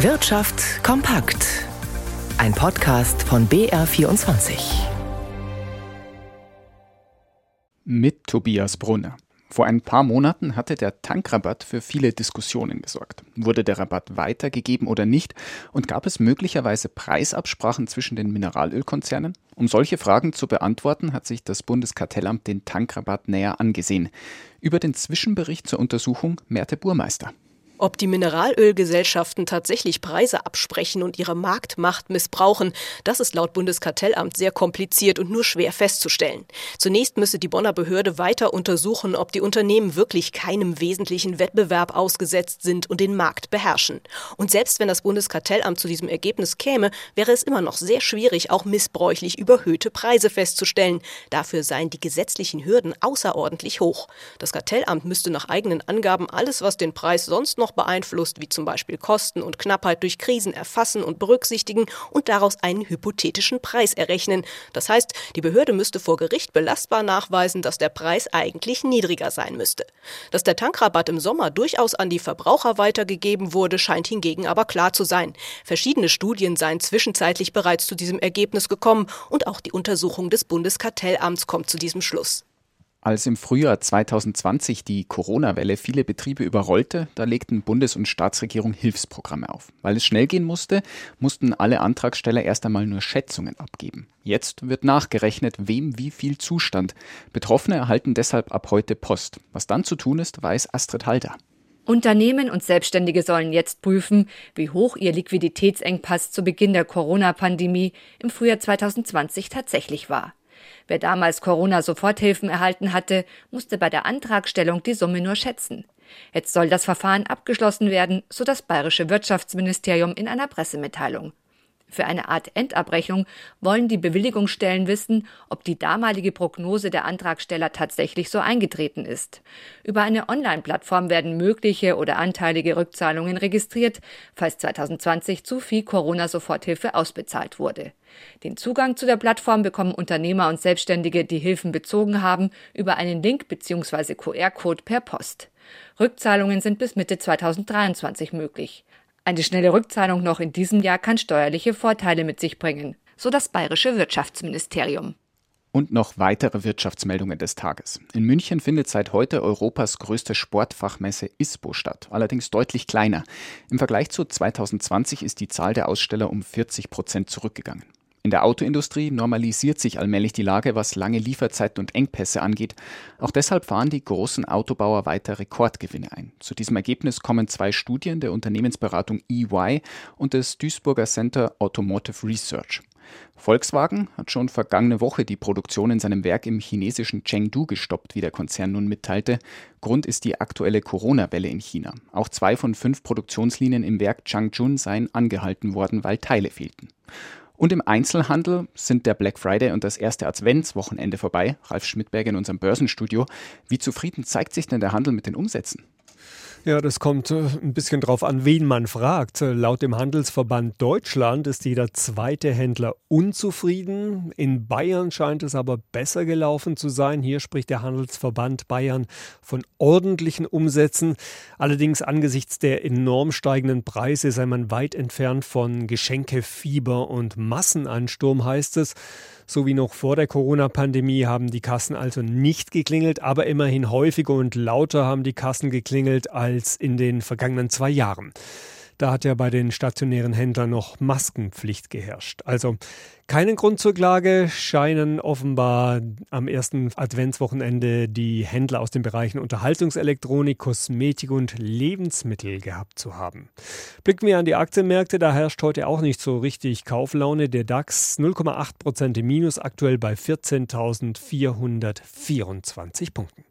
Wirtschaft kompakt. Ein Podcast von BR24. Mit Tobias Brunner. Vor ein paar Monaten hatte der Tankrabatt für viele Diskussionen gesorgt. Wurde der Rabatt weitergegeben oder nicht? Und gab es möglicherweise Preisabsprachen zwischen den Mineralölkonzernen? Um solche Fragen zu beantworten, hat sich das Bundeskartellamt den Tankrabatt näher angesehen. Über den Zwischenbericht zur Untersuchung Merte Burmeister. Ob die Mineralölgesellschaften tatsächlich Preise absprechen und ihre Marktmacht missbrauchen, das ist laut Bundeskartellamt sehr kompliziert und nur schwer festzustellen. Zunächst müsse die Bonner Behörde weiter untersuchen, ob die Unternehmen wirklich keinem wesentlichen Wettbewerb ausgesetzt sind und den Markt beherrschen. Und selbst wenn das Bundeskartellamt zu diesem Ergebnis käme, wäre es immer noch sehr schwierig, auch missbräuchlich überhöhte Preise festzustellen. Dafür seien die gesetzlichen Hürden außerordentlich hoch. Das Kartellamt müsste nach eigenen Angaben alles, was den Preis sonst noch noch beeinflusst, wie zum Beispiel Kosten und Knappheit durch Krisen erfassen und berücksichtigen und daraus einen hypothetischen Preis errechnen. Das heißt, die Behörde müsste vor Gericht belastbar nachweisen, dass der Preis eigentlich niedriger sein müsste. Dass der Tankrabatt im Sommer durchaus an die Verbraucher weitergegeben wurde, scheint hingegen aber klar zu sein. Verschiedene Studien seien zwischenzeitlich bereits zu diesem Ergebnis gekommen und auch die Untersuchung des Bundeskartellamts kommt zu diesem Schluss. Als im Frühjahr 2020 die Corona-Welle viele Betriebe überrollte, da legten Bundes- und Staatsregierung Hilfsprogramme auf. Weil es schnell gehen musste, mussten alle Antragsteller erst einmal nur Schätzungen abgeben. Jetzt wird nachgerechnet, wem wie viel Zustand. Betroffene erhalten deshalb ab heute Post. Was dann zu tun ist, weiß Astrid Halter. Unternehmen und Selbstständige sollen jetzt prüfen, wie hoch ihr Liquiditätsengpass zu Beginn der Corona-Pandemie im Frühjahr 2020 tatsächlich war. Wer damals Corona-Soforthilfen erhalten hatte, musste bei der Antragstellung die Summe nur schätzen. Jetzt soll das Verfahren abgeschlossen werden, so das bayerische Wirtschaftsministerium in einer Pressemitteilung. Für eine Art Endabrechnung wollen die Bewilligungsstellen wissen, ob die damalige Prognose der Antragsteller tatsächlich so eingetreten ist. Über eine Online-Plattform werden mögliche oder anteilige Rückzahlungen registriert, falls 2020 zu viel Corona-Soforthilfe ausbezahlt wurde. Den Zugang zu der Plattform bekommen Unternehmer und Selbstständige, die Hilfen bezogen haben, über einen Link bzw. QR-Code per Post. Rückzahlungen sind bis Mitte 2023 möglich. Eine schnelle Rückzahlung noch in diesem Jahr kann steuerliche Vorteile mit sich bringen, so das bayerische Wirtschaftsministerium. Und noch weitere Wirtschaftsmeldungen des Tages. In München findet seit heute Europas größte Sportfachmesse ISPO statt, allerdings deutlich kleiner. Im Vergleich zu 2020 ist die Zahl der Aussteller um 40 Prozent zurückgegangen. In der Autoindustrie normalisiert sich allmählich die Lage, was lange Lieferzeiten und Engpässe angeht. Auch deshalb fahren die großen Autobauer weiter Rekordgewinne ein. Zu diesem Ergebnis kommen zwei Studien der Unternehmensberatung EY und des Duisburger Center Automotive Research. Volkswagen hat schon vergangene Woche die Produktion in seinem Werk im chinesischen Chengdu gestoppt, wie der Konzern nun mitteilte. Grund ist die aktuelle Corona-Welle in China. Auch zwei von fünf Produktionslinien im Werk Changchun seien angehalten worden, weil Teile fehlten. Und im Einzelhandel sind der Black Friday und das erste Adventswochenende vorbei. Ralf Schmidberger in unserem Börsenstudio. Wie zufrieden zeigt sich denn der Handel mit den Umsätzen? Ja, das kommt äh, ein bisschen drauf an, wen man fragt. Laut dem Handelsverband Deutschland ist jeder zweite Händler unzufrieden. In Bayern scheint es aber besser gelaufen zu sein. Hier spricht der Handelsverband Bayern von ordentlichen Umsätzen. Allerdings angesichts der enorm steigenden Preise sei man weit entfernt von Geschenkefieber und Massenansturm, heißt es. So wie noch vor der Corona-Pandemie haben die Kassen also nicht geklingelt, aber immerhin häufiger und lauter haben die Kassen geklingelt als in den vergangenen zwei Jahren. Da hat ja bei den stationären Händlern noch Maskenpflicht geherrscht. Also keinen Grund zur Klage scheinen offenbar am ersten Adventswochenende die Händler aus den Bereichen Unterhaltungselektronik, Kosmetik und Lebensmittel gehabt zu haben. Blicken wir an die Aktienmärkte, da herrscht heute auch nicht so richtig Kauflaune. Der DAX 0,8 Prozent im Minus, aktuell bei 14.424 Punkten.